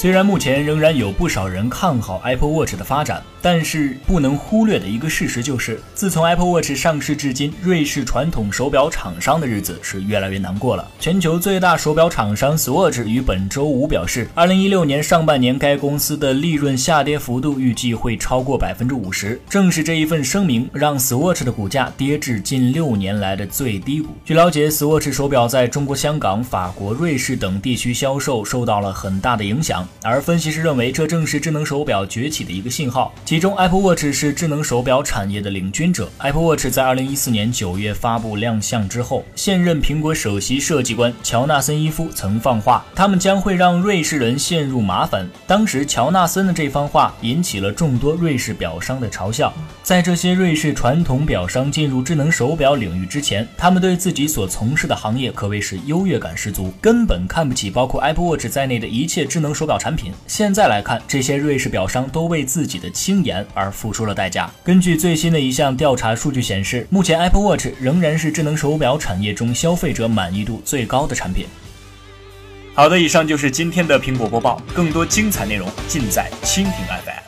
虽然目前仍然有不少人看好 Apple Watch 的发展。但是不能忽略的一个事实就是，自从 Apple Watch 上市至今，瑞士传统手表厂商的日子是越来越难过了。全球最大手表厂商 Swatch 于本周五表示，2016年上半年该公司的利润下跌幅度预计会超过百分之五十。正是这一份声明，让 Swatch 的股价跌至近六年来的最低谷。据了解，Swatch 手表在中国香港、法国、瑞士等地区销售受到了很大的影响，而分析师认为，这正是智能手表崛起的一个信号。其中，Apple Watch 是智能手表产业的领军者。Apple Watch 在2014年9月发布亮相之后，现任苹果首席设计官乔纳森·伊夫曾放话，他们将会让瑞士人陷入麻烦。当时，乔纳森的这番话引起了众多瑞士表商的嘲笑。在这些瑞士传统表商进入智能手表领域之前，他们对自己所从事的行业可谓是优越感十足，根本看不起包括 Apple Watch 在内的一切智能手表产品。现在来看，这些瑞士表商都为自己的轻言。而付出了代价。根据最新的一项调查数据显示，目前 Apple Watch 仍然是智能手表产业中消费者满意度最高的产品。好的，以上就是今天的苹果播报，更多精彩内容尽在蜻蜓 FM。